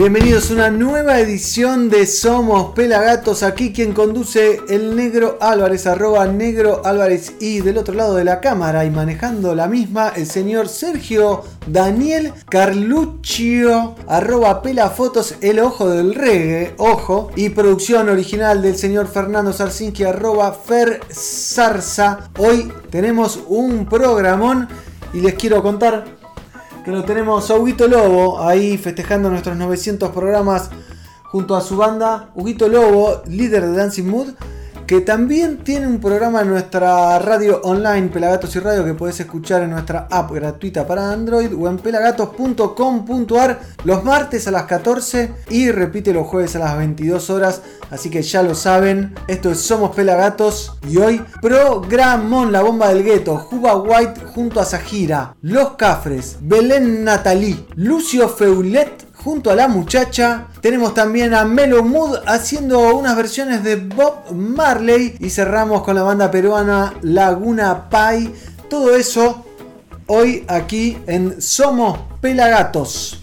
Bienvenidos a una nueva edición de Somos Pelagatos. Aquí quien conduce el negro Álvarez, arroba negro Álvarez y del otro lado de la cámara y manejando la misma, el señor Sergio Daniel Carluccio, arroba pelafotos, el ojo del reggae, ojo, y producción original del señor Fernando Sarsinski, arroba Fer. Hoy tenemos un programón y les quiero contar lo tenemos a Huguito Lobo ahí festejando nuestros 900 programas junto a su banda. Huguito Lobo, líder de Dancing Mood, que también tiene un programa en nuestra radio online Pelagatos y Radio que puedes escuchar en nuestra app gratuita para Android o en pelagatos.com.ar los martes a las 14 y repite los jueves a las 22 horas. Así que ya lo saben, esto es Somos Pelagatos y hoy programón La Bomba del Gueto, Juba White junto a Sajira, Los Cafres, Belén Natalí, Lucio Feulet junto a la muchacha. Tenemos también a Melo Mood haciendo unas versiones de Bob Marley y cerramos con la banda peruana Laguna Pai. Todo eso hoy aquí en Somos Pelagatos.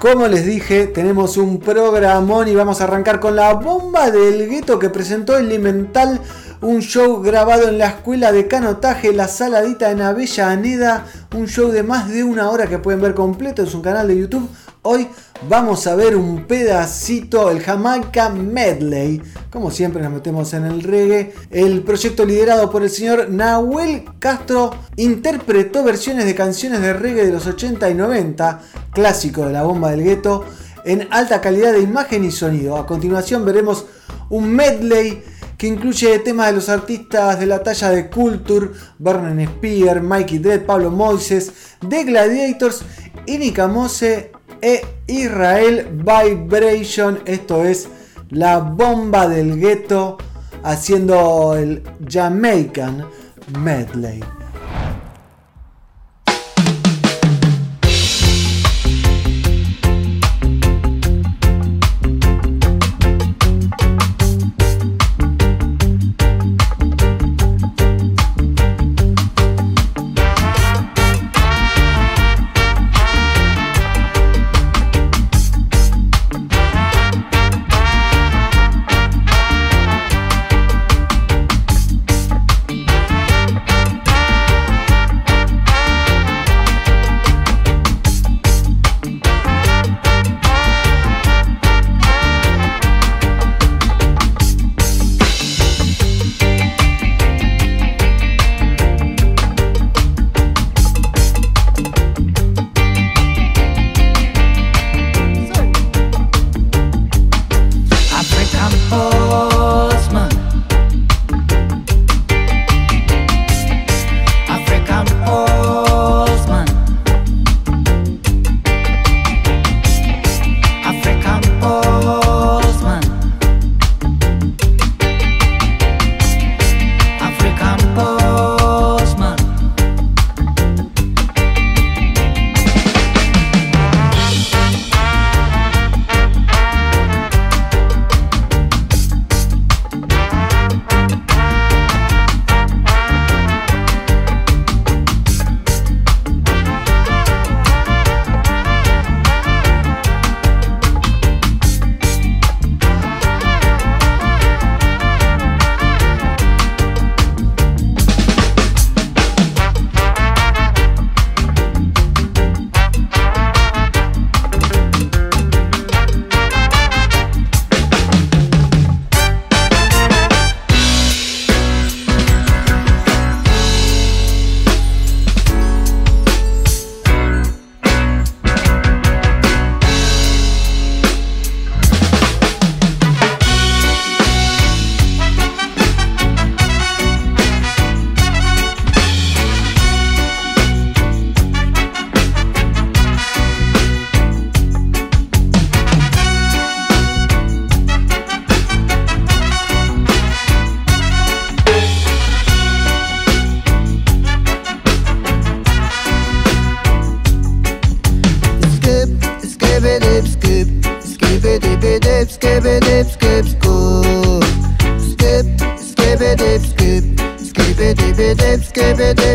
Como les dije, tenemos un programón y vamos a arrancar con la bomba del gueto que presentó Elemental, un show grabado en la escuela de canotaje La Saladita en Avellaneda, un show de más de una hora que pueden ver completo en su canal de YouTube. Hoy vamos a ver un pedacito, el Jamaica Medley. Como siempre nos metemos en el reggae. El proyecto liderado por el señor Nahuel Castro interpretó versiones de canciones de reggae de los 80 y 90, clásico de la bomba del gueto, en alta calidad de imagen y sonido. A continuación veremos un medley que incluye temas de los artistas de la talla de Culture, Vernon Spear, Mikey Dredd, Pablo Moises, The Gladiators, Inika Mose e Israel Vibration. Esto es la bomba del gueto haciendo el Jamaican Medley. Skip it dip, skip school. Skip, skip it dip, skip. Skip it dip dip, skip it dip,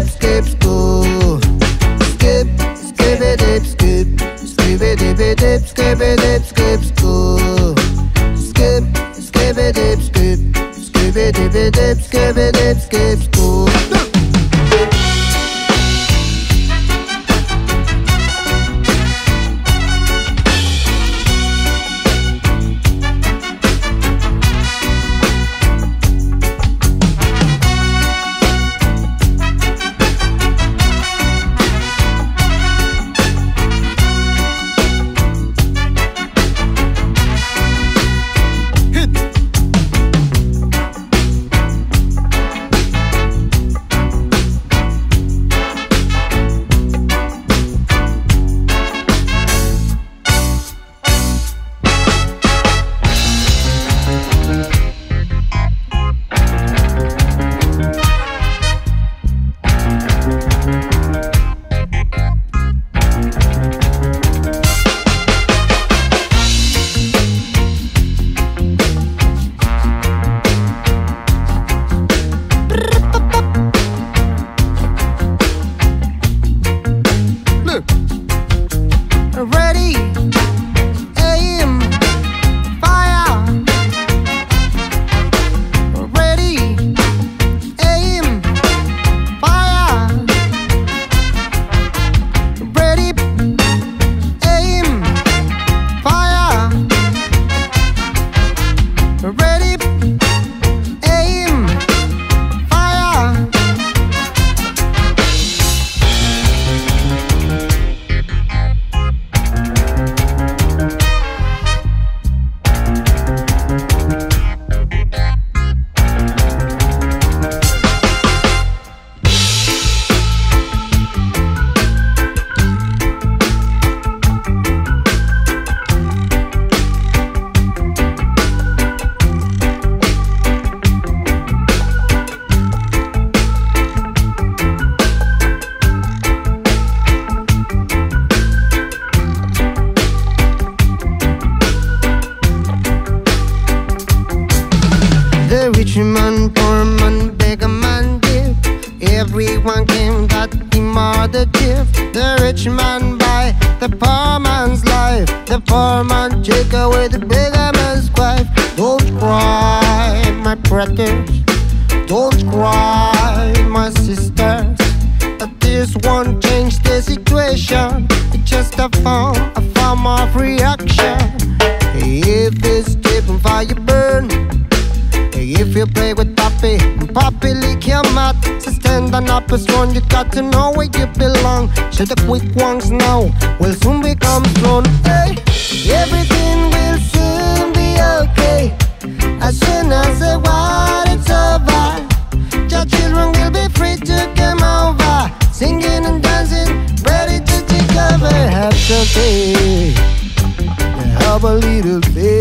have a little faith.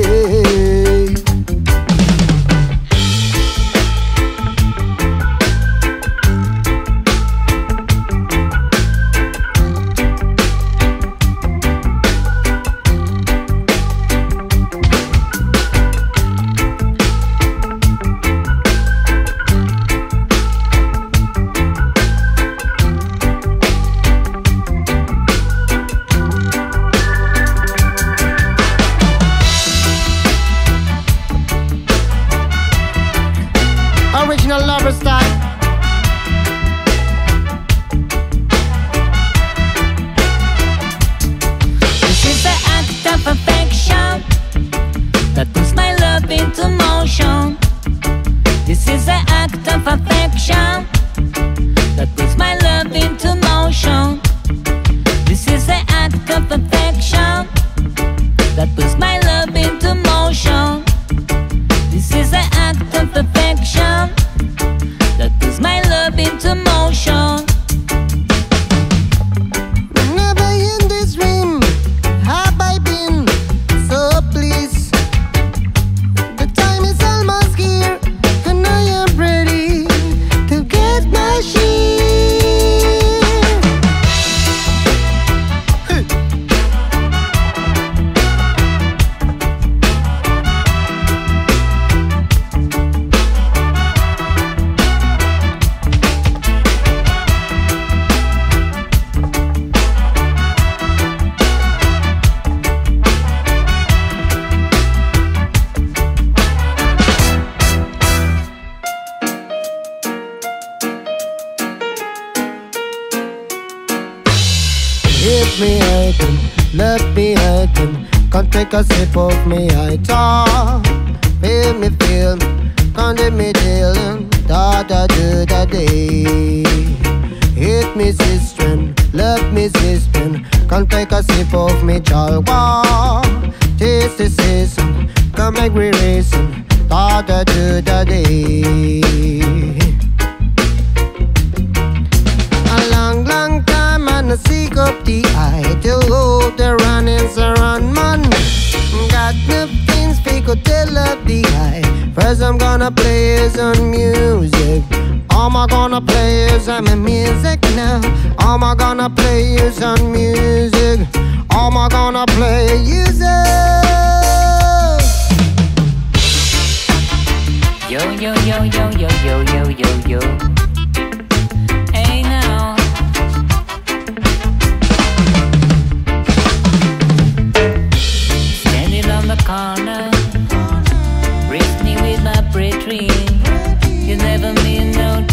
take a sip of me I talk Feel me feel Can't me deal Da da da da day Hit me sister, Love me system Can't take a sip of me chalwa. Taste the season Come make me reason. Da da da da day Gonna seek up the eye till all the runnings are on man. Got the things we could tell up the eye. First, I'm gonna play some music. Am I gonna play is some music now. Am I gonna play is some music. Am I gonna play is Yo, yo, yo, yo, yo, yo, yo, yo, yo.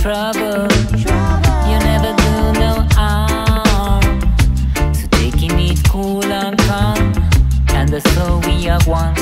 trouble. You never do no harm. So taking it cool and calm, and so we are one.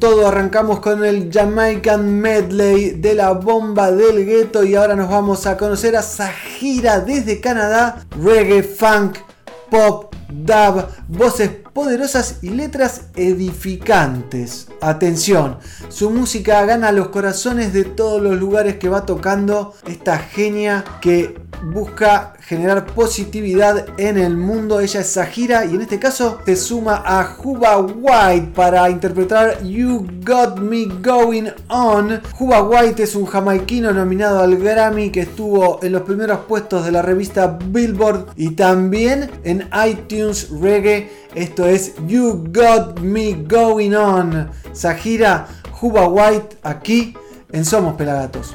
Todo, arrancamos con el Jamaican Medley de la bomba del gueto y ahora nos vamos a conocer a Sahira desde Canadá, reggae, funk, pop, dub, voces poderosas y letras edificantes. Atención, su música gana los corazones de todos los lugares que va tocando esta genia que busca generar positividad en el mundo. Ella es Sahira y en este caso se suma a Juba White para interpretar You Got Me Going On. Juba White es un jamaiquino nominado al Grammy que estuvo en los primeros puestos de la revista Billboard y también en iTunes Reggae. Esto es You Got Me Going On. Sahira, Juba White aquí en Somos Pelagatos.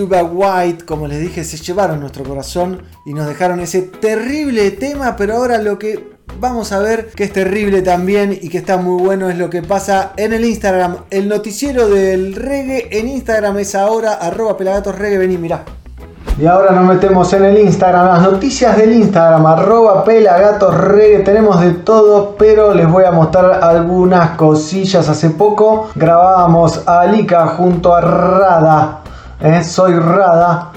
Y Huba White, como les dije, se llevaron nuestro corazón y nos dejaron ese terrible tema, pero ahora lo que vamos a ver que es terrible también y que está muy bueno es lo que pasa en el Instagram. El noticiero del reggae en Instagram es ahora arroba pelagatos reggae. Vení, mirá. Y ahora nos metemos en el Instagram, las noticias del Instagram, arroba pelagatos.reggae, tenemos de todo, pero les voy a mostrar algunas cosillas. Hace poco grabábamos a Alika junto a Rada, ¿eh? soy Rada,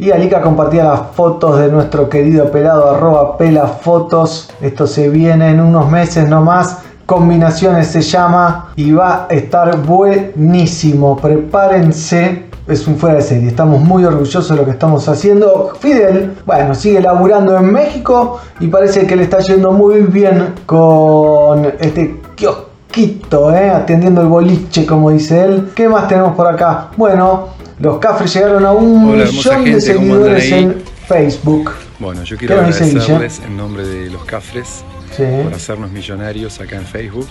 y Alika compartía las fotos de nuestro querido pelado arroba pelafotos. Esto se viene en unos meses nomás. Combinaciones se llama y va a estar buenísimo. Prepárense es un fuera de serie. Estamos muy orgullosos de lo que estamos haciendo. Fidel, bueno, sigue laburando en México y parece que le está yendo muy bien con este kiosquito, ¿eh? atendiendo el boliche, como dice él. ¿Qué más tenemos por acá? Bueno, los cafres llegaron a un Hola, millón de gente, ¿cómo andan seguidores en Facebook. Bueno, yo ¿Qué quiero agradecerles en nombre de los Cafres Sí. por hacernos millonarios acá en Facebook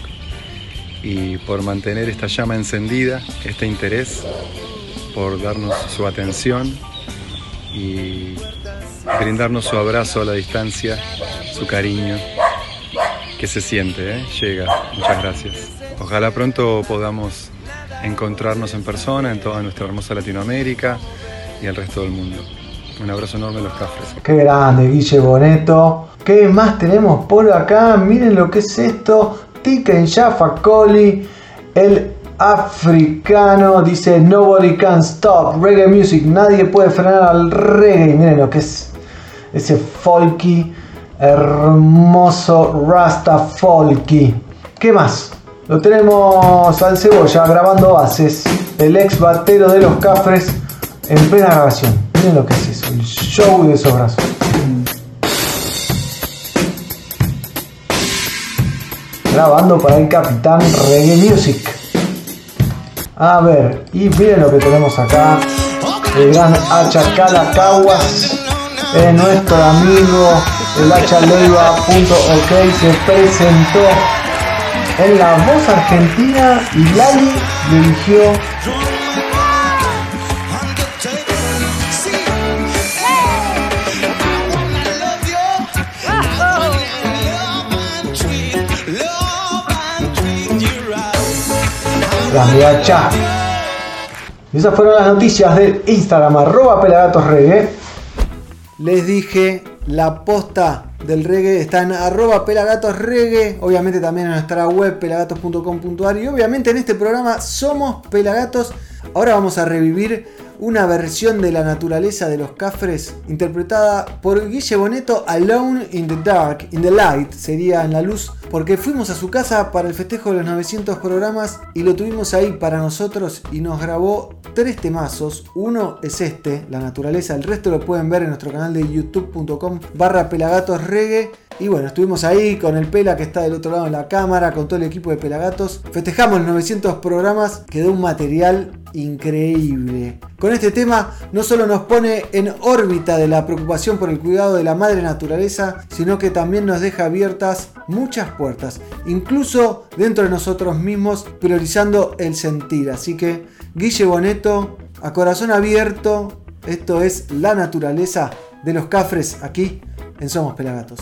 y por mantener esta llama encendida, este interés, por darnos su atención y brindarnos su abrazo a la distancia, su cariño, que se siente, ¿eh? llega. Muchas gracias. Ojalá pronto podamos encontrarnos en persona en toda nuestra hermosa Latinoamérica y el resto del mundo. Un abrazo enorme a los Cafres. Qué grande, Guille Boneto. ¿Qué más tenemos por acá? Miren lo que es esto. Tiken Jaffa Coli, el africano, dice Nobody can stop reggae music. Nadie puede frenar al reggae. Miren lo que es ese folky, hermoso Rasta folky. ¿Qué más? Lo tenemos al cebolla grabando bases. El ex batero de los Cafres en plena grabación. Miren lo que es eso, el show de esos brazos. Grabando para el Capitán Reggae Music. A ver, y miren lo que tenemos acá. El gran Hacha Calacaguas. Es nuestro amigo el hachaleiva.ok se presentó en la voz argentina y Lali le eligió Grande Hacha. Y esas fueron las noticias del Instagram, arroba pelagatosreggae. Les dije, la posta del reggae está en arroba pelagatosreggae, obviamente también en nuestra web pelagatos.com.ar y obviamente en este programa somos Pelagatos. Ahora vamos a revivir una versión de la naturaleza de los cafres interpretada por Guille Boneto Alone in the Dark, in the Light, sería en la luz, porque fuimos a su casa para el festejo de los 900 programas y lo tuvimos ahí para nosotros y nos grabó tres temazos. Uno es este, la naturaleza, el resto lo pueden ver en nuestro canal de youtube.com barra pelagatos. Y bueno, estuvimos ahí con el Pela que está del otro lado de la cámara, con todo el equipo de Pelagatos. Festejamos los 900 programas, quedó un material increíble. Con este tema no solo nos pone en órbita de la preocupación por el cuidado de la madre naturaleza, sino que también nos deja abiertas muchas puertas, incluso dentro de nosotros mismos, priorizando el sentir. Así que, Guille Boneto, a corazón abierto, esto es la naturaleza de los cafres aquí en Somos Pelagatos.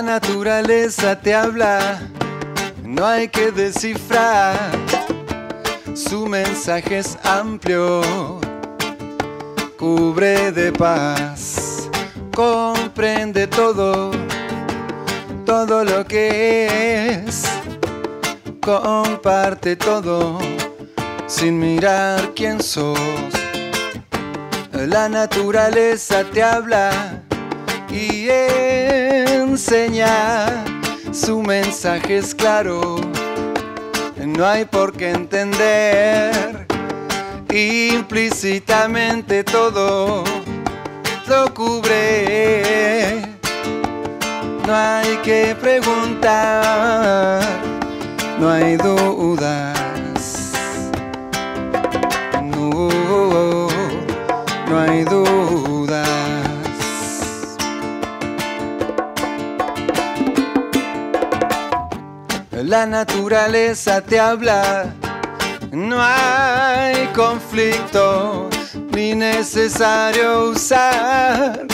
La naturaleza te habla, no hay que descifrar. Su mensaje es amplio, cubre de paz, comprende todo, todo lo que es, comparte todo, sin mirar quién sos. La naturaleza te habla. Y enseña. Su mensaje es claro, no hay por qué entender implícitamente todo lo cubre. No hay que preguntar, no hay. No, no hay dudas. La naturaleza te habla No hay conflicto ni necesario usar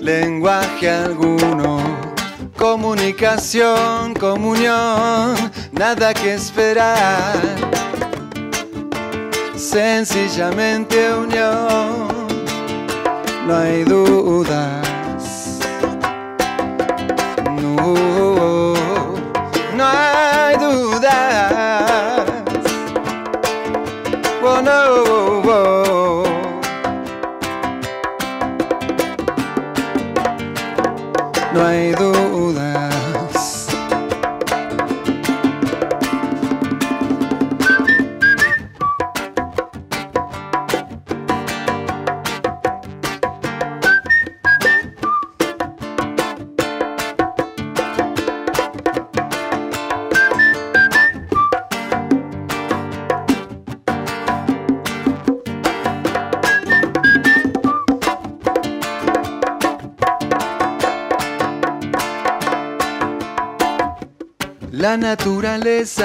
lenguaje alguno. Comunicación, comunión, nada que esperar. Sencillamente unión, no hay dudas.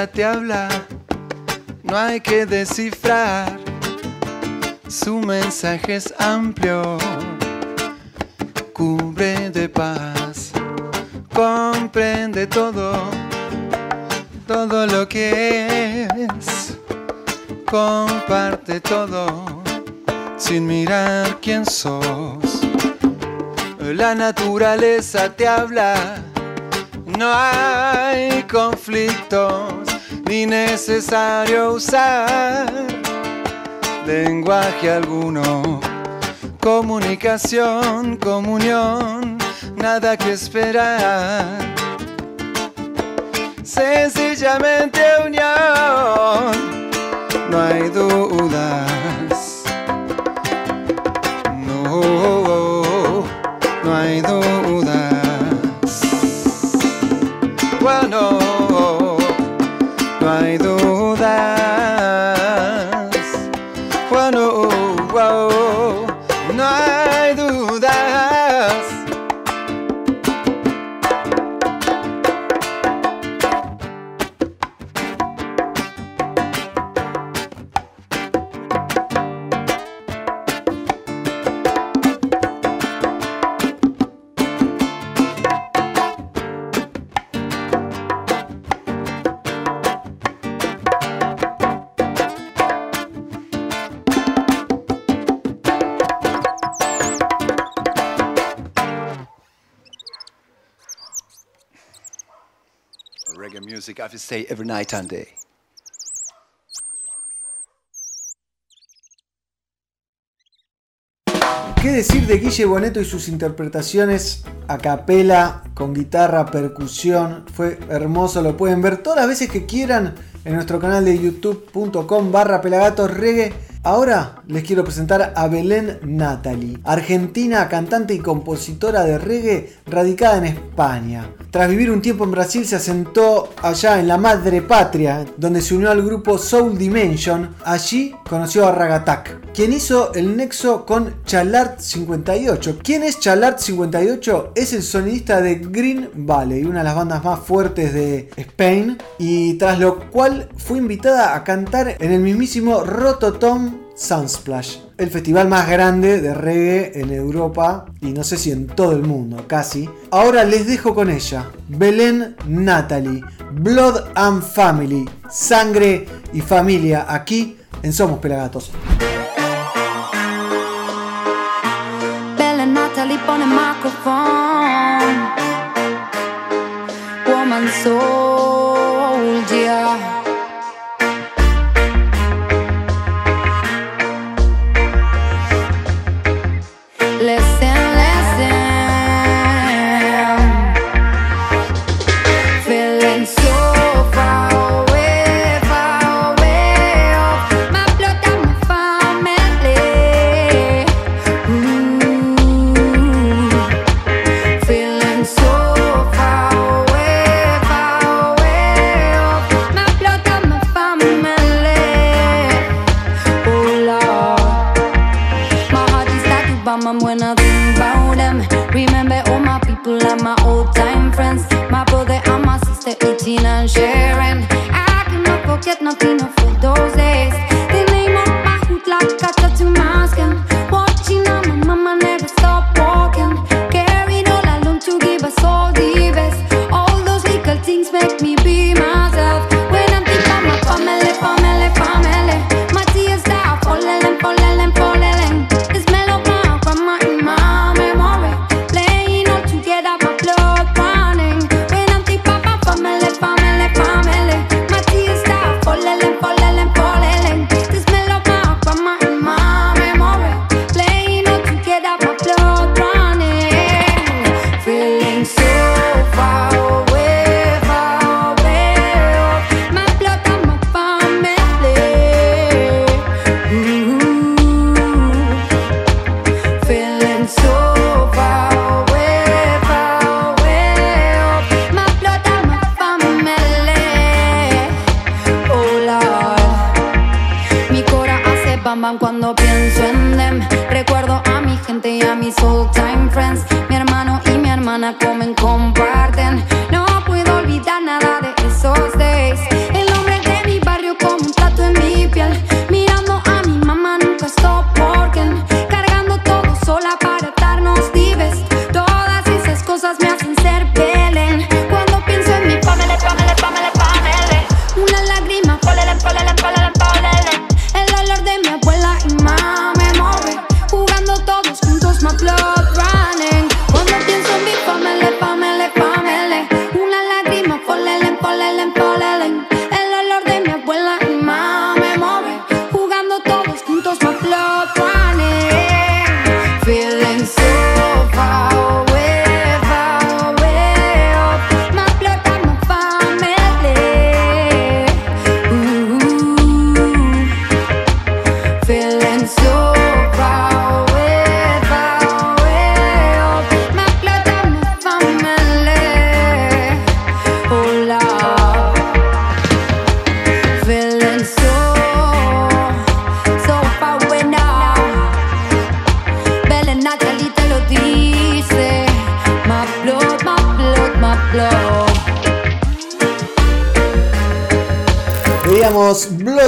Te habla, no hay que descifrar. Su mensaje es amplio, cubre de paz, comprende todo, todo lo que es, comparte todo, sin mirar quién sos. La naturaleza te habla. No hay conflictos ni necesario usar lenguaje alguno. Comunicación, comunión, nada que esperar. Sencillamente unión, no hay dudas. Say every night and day. ¿Qué decir de Guille Boneto y sus interpretaciones a capela, con guitarra, percusión? Fue hermoso, lo pueden ver todas las veces que quieran en nuestro canal de youtube.com barra pelagatos reggae. Ahora les quiero presentar a Belén Natalie, argentina, cantante y compositora de reggae radicada en España. Tras vivir un tiempo en Brasil se asentó allá en la madre patria, donde se unió al grupo Soul Dimension. Allí conoció a Ragatak, quien hizo el nexo con Chalart 58. ¿Quién es Chalart 58? Es el sonidista de Green Valley, una de las bandas más fuertes de Spain, y tras lo cual fue invitada a cantar en el mismísimo Rototom Sunsplash, el festival más grande de reggae en Europa y no sé si en todo el mundo, casi. Ahora les dejo con ella, Belén Natalie, Blood and Family, sangre y familia, aquí en Somos Pelagatos.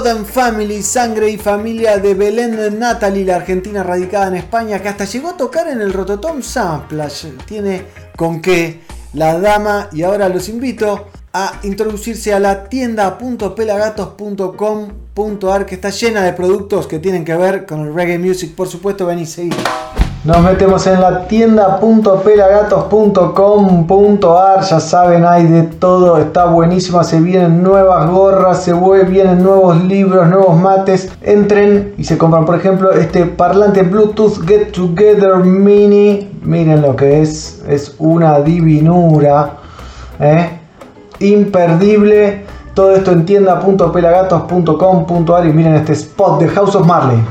And Family, Sangre y Familia de Belén Natalie, la argentina radicada en España, que hasta llegó a tocar en el Rototom Samplage. Tiene con qué la dama y ahora los invito a introducirse a la tienda.pelagatos.com.ar que está llena de productos que tienen que ver con el reggae music. Por supuesto, venís seguir. Nos metemos en la tienda.pelagatos.com.ar, ya saben, hay de todo, está buenísima, se vienen nuevas gorras, se vienen nuevos libros, nuevos mates. Entren y se compran, por ejemplo, este parlante Bluetooth Get Together Mini. Miren lo que es, es una divinura, ¿eh? imperdible. Todo esto en tienda.pelagatos.com.ar y miren este spot de House of Marley.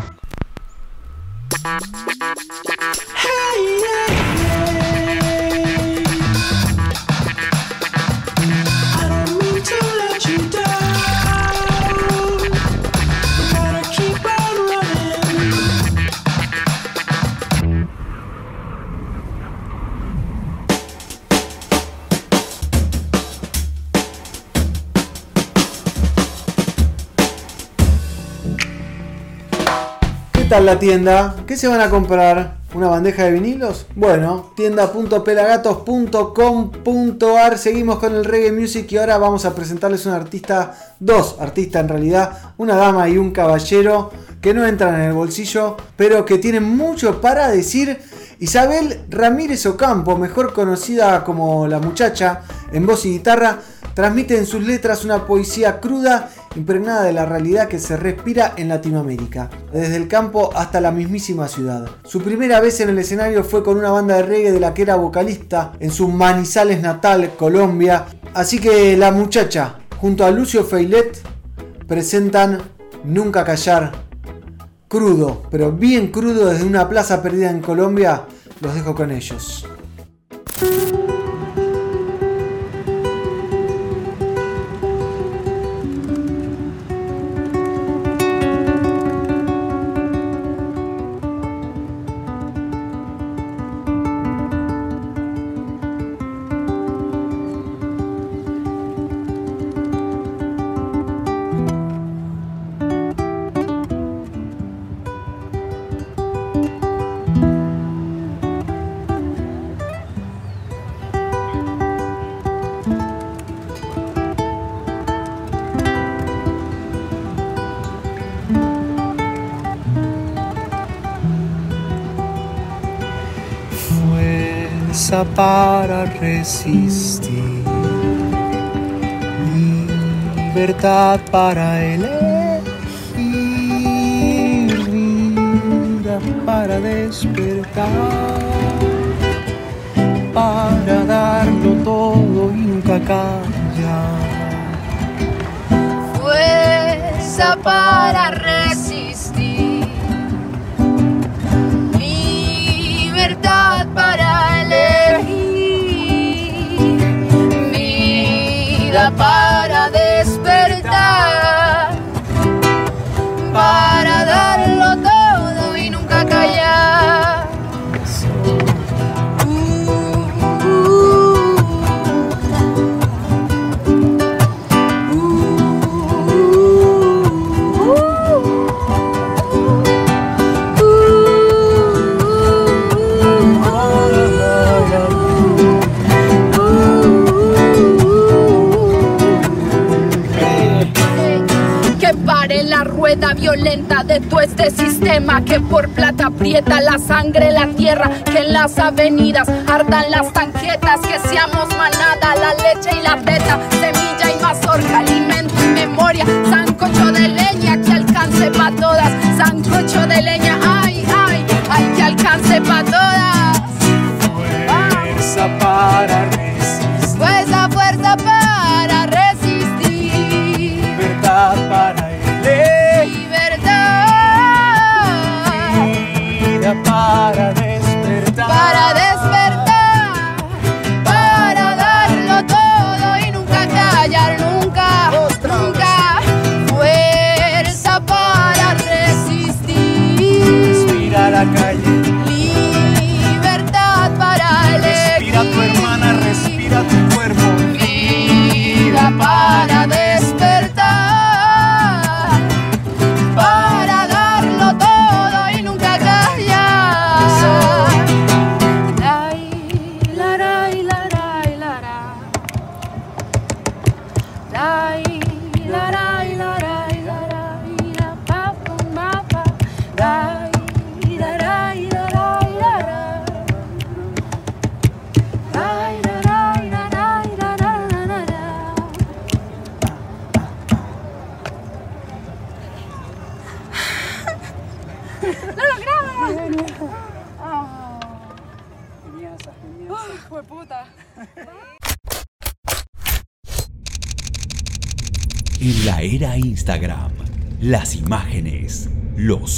Tal la tienda? ¿Qué se van a comprar? ¿Una bandeja de vinilos? Bueno, tienda.pelagatos.com.ar Seguimos con el reggae music y ahora vamos a presentarles un artista, dos artistas en realidad, una dama y un caballero que no entran en el bolsillo, pero que tienen mucho para decir. Isabel Ramírez Ocampo, mejor conocida como La Muchacha, en voz y guitarra, transmite en sus letras una poesía cruda, impregnada de la realidad que se respira en Latinoamérica, desde el campo hasta la mismísima ciudad. Su primera vez en el escenario fue con una banda de reggae de la que era vocalista en su Manizales natal, Colombia. Así que la muchacha, junto a Lucio Feilet, presentan Nunca Callar. Crudo, pero bien crudo desde una plaza perdida en Colombia, los dejo con ellos. Resistir, libertad para elegir, vida para despertar, para darlo todo y nunca callar. fuerza para sistema que por plata aprieta la sangre, la tierra, que en las avenidas ardan las tanquetas, que seamos manada, la leche y la teta, semilla y mazorca, alimento y memoria, sancocho de leña que alcance pa' todas, sancocho de leña, ay, ay, ay, que alcance pa' todas.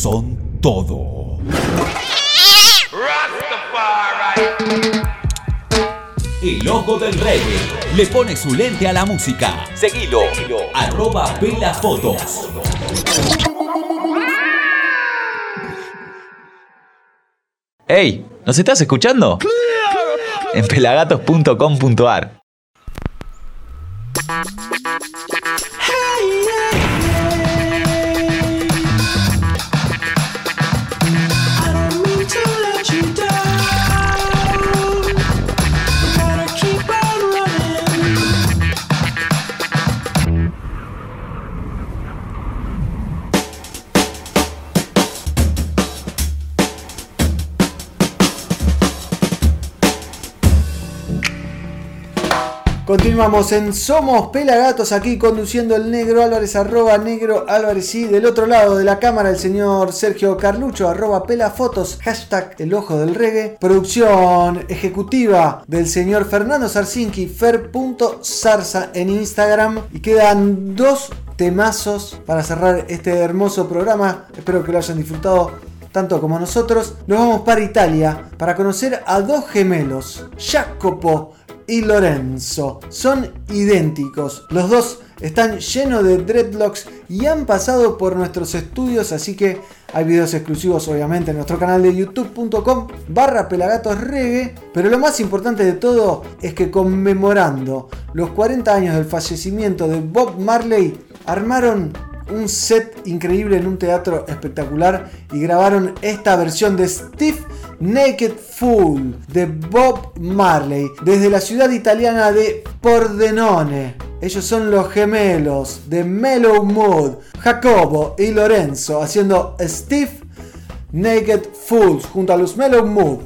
Son todo. El ojo del reggae le pone su lente a la música. Seguilo, arroba pelafotos. ¡Ey! ¿Nos estás escuchando? En pelagatos.com.ar Continuamos en Somos Pelagatos, aquí conduciendo el negro Álvarez, arroba negro Álvarez y del otro lado de la cámara el señor Sergio Carlucho, arroba pelafotos, hashtag el ojo del reggae, producción ejecutiva del señor Fernando Sarsinki, fer.zarza en Instagram. Y quedan dos temazos para cerrar este hermoso programa, espero que lo hayan disfrutado tanto como nosotros, nos vamos para Italia para conocer a dos gemelos, Jacopo y Lorenzo. Son idénticos. Los dos están llenos de dreadlocks y han pasado por nuestros estudios, así que hay videos exclusivos obviamente en nuestro canal de youtube.com barra. Pero lo más importante de todo es que conmemorando los 40 años del fallecimiento de Bob Marley, armaron un set increíble en un teatro espectacular y grabaron esta versión de Steve Naked Fool de Bob Marley desde la ciudad italiana de Pordenone. Ellos son los gemelos de Mellow Mood, Jacobo y Lorenzo haciendo Steve Naked Fools junto a los Mellow Mood.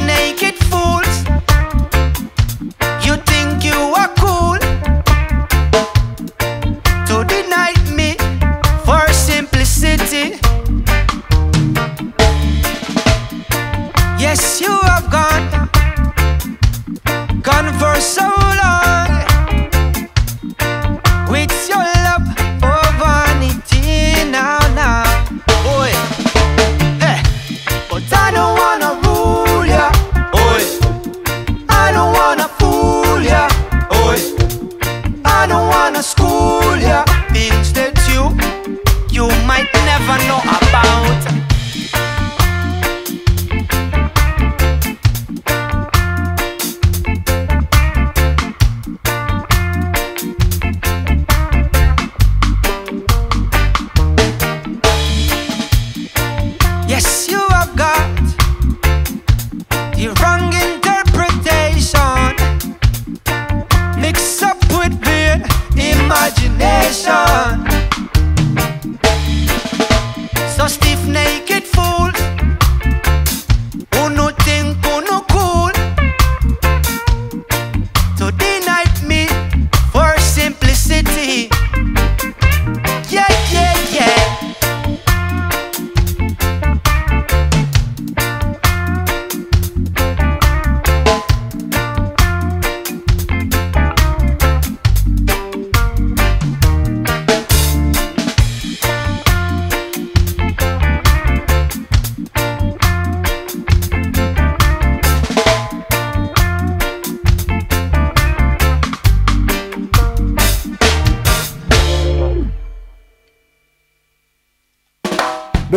Naked fools,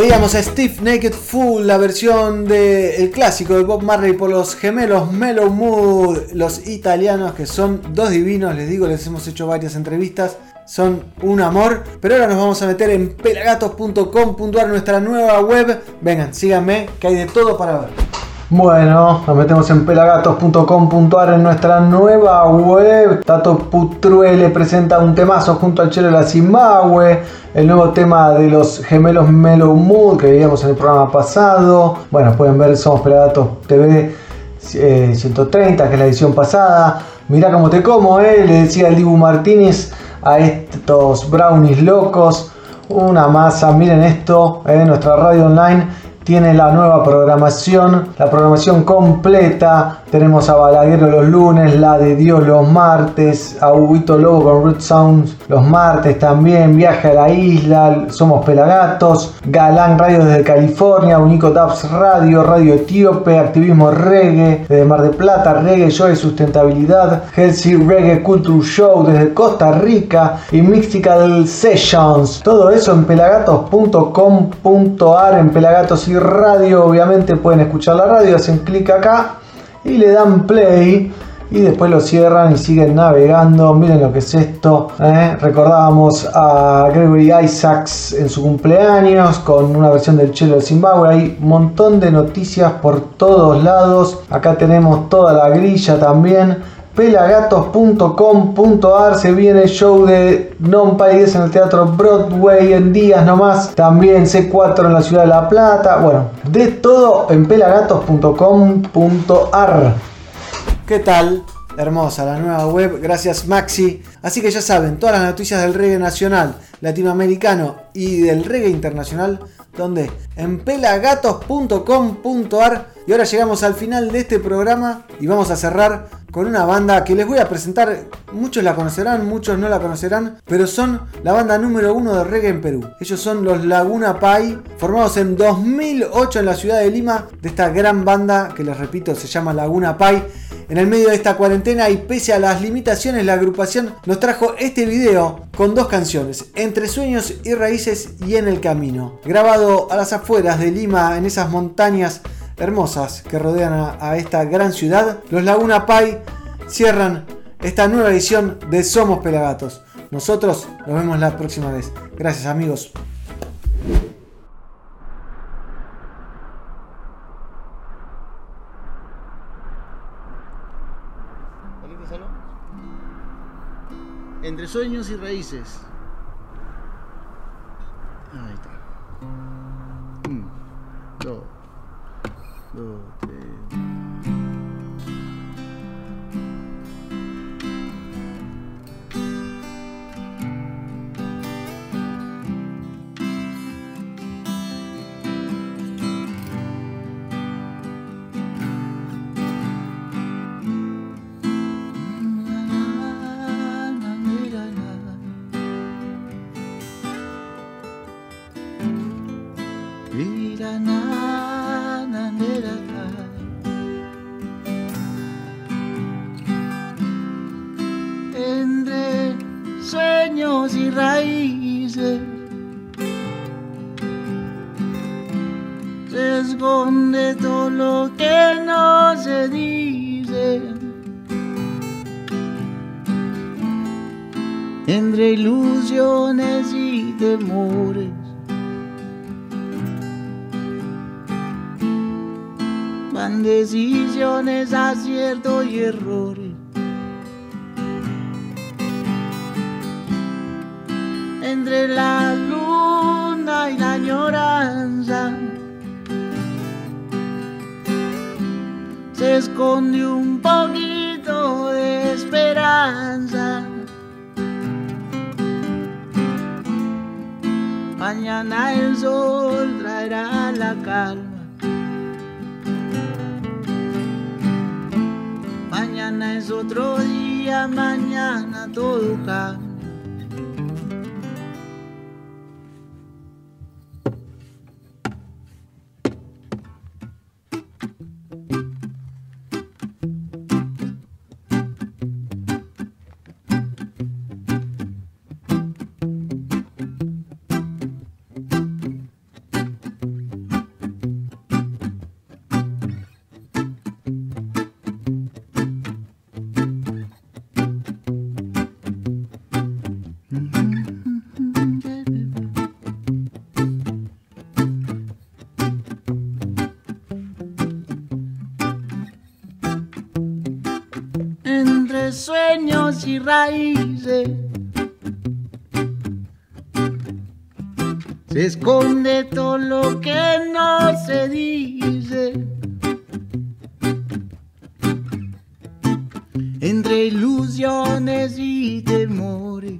Veíamos a Steve Naked Fool, la versión del clásico de Bob Marley por los gemelos Mellow Mood, los italianos que son dos divinos, les digo, les hemos hecho varias entrevistas, son un amor. Pero ahora nos vamos a meter en pelagatos.com.ar, nuestra nueva web. Vengan, síganme, que hay de todo para ver. Bueno, nos metemos en pelagatos.com.ar en nuestra nueva web. Tato Putruele presenta un temazo junto al Chelo de la Zimbabue. El nuevo tema de los gemelos Mellow Mood que veíamos en el programa pasado. Bueno, pueden ver Somos Pelagatos TV eh, 130, que es la edición pasada. Mirá cómo te como, eh, le decía el Dibu Martínez a estos brownies locos. Una masa, miren esto, eh, nuestra radio online tiene la nueva programación, la programación completa Tenemos a Balaguero los lunes, La de Dios los martes, a Huguito Lobo con Root Sounds los martes también, Viaje a la Isla, Somos Pelagatos, Galán Radio desde California, Unico Tabs Radio, Radio Etíope, Activismo Reggae desde Mar de Plata, Reggae Joy y Sustentabilidad, Healthy Reggae Culture Show desde Costa Rica y Mystical Sessions. Todo eso en pelagatos.com.ar, en Pelagatos y Radio, obviamente pueden escuchar la radio, hacen clic acá y le dan play y después lo cierran y siguen navegando. Miren lo que es esto. ¿eh? Recordábamos a Gregory Isaacs en su cumpleaños con una versión del Chelo de Zimbabue. Hay un montón de noticias por todos lados. Acá tenemos toda la grilla también. Pelagatos.com.ar se viene el show de Non País en el Teatro Broadway en días nomás. También C4 en la ciudad de La Plata. Bueno, de todo en pelagatos.com.ar. ¿Qué tal? Hermosa la nueva web, gracias Maxi. Así que ya saben, todas las noticias del reggae nacional, latinoamericano y del reggae internacional, donde en pelagatos.com.ar. Y ahora llegamos al final de este programa y vamos a cerrar con una banda que les voy a presentar. Muchos la conocerán, muchos no la conocerán, pero son la banda número uno de reggae en Perú. Ellos son los Laguna Pai, formados en 2008 en la ciudad de Lima, de esta gran banda que les repito se llama Laguna Pai. En el medio de esta cuarentena y pese a las limitaciones, la agrupación nos trajo este video con dos canciones, Entre Sueños y Raíces y En el Camino, grabado a las afueras de Lima, en esas montañas hermosas que rodean a, esta gran ciudad. Los Laguna Pai cierran esta nueva edición de Somos Pelagatos. Nosotros nos vemos la próxima vez. Gracias amigos. Entre sueños y raíces. Ahí está. Un, dos, dos, y raíces se esconde todo lo que no se dice. Entre ilusiones y temores.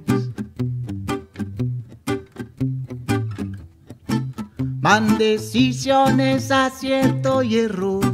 Van decisiones, acierto y errores.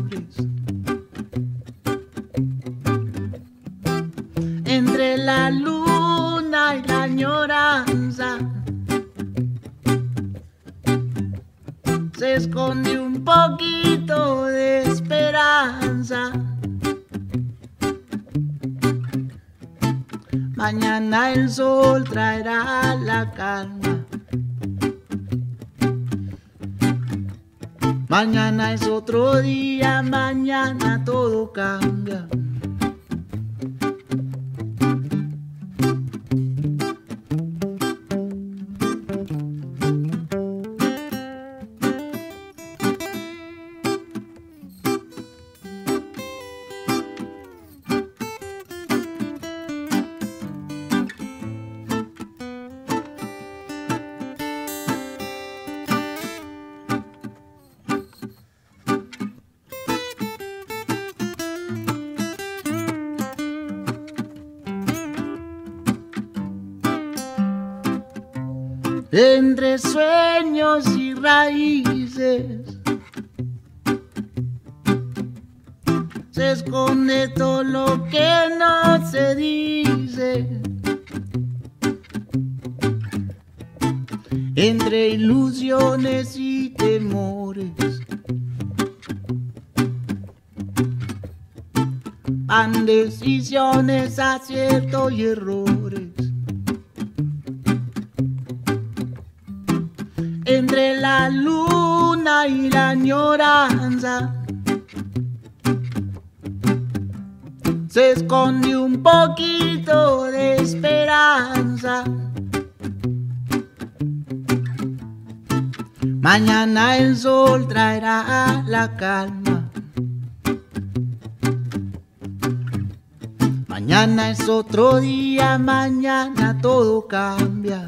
Entre sueños y raíces. Se esconde todo lo que no se dice. Entre ilusiones y temores. Van decisiones, acierto y errores. Entre la luna y la añoranza. Se esconde un poquito de esperanza. Mañana el sol traerá la calma. Mañana es otro día, mañana todo cambia.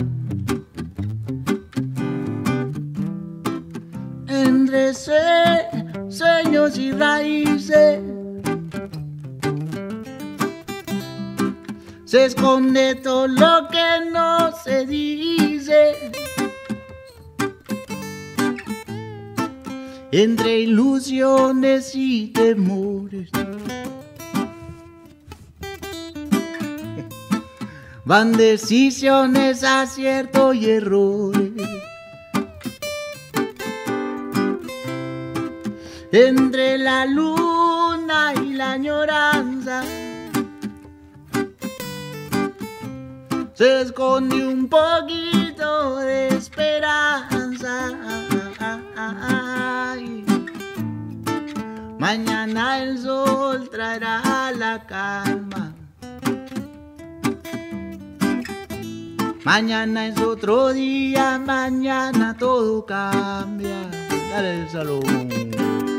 Entre sue- sueños y raíces. Se esconde todo lo que no se dice. Entre ilusiones y temores. Van decisiones, acierto y errores. Entre la luna y la añoranza. Se esconde un poquito de esperanza. Mañana el sol traerá la calma. Mañana es otro día, mañana todo cambia. Dale el salón.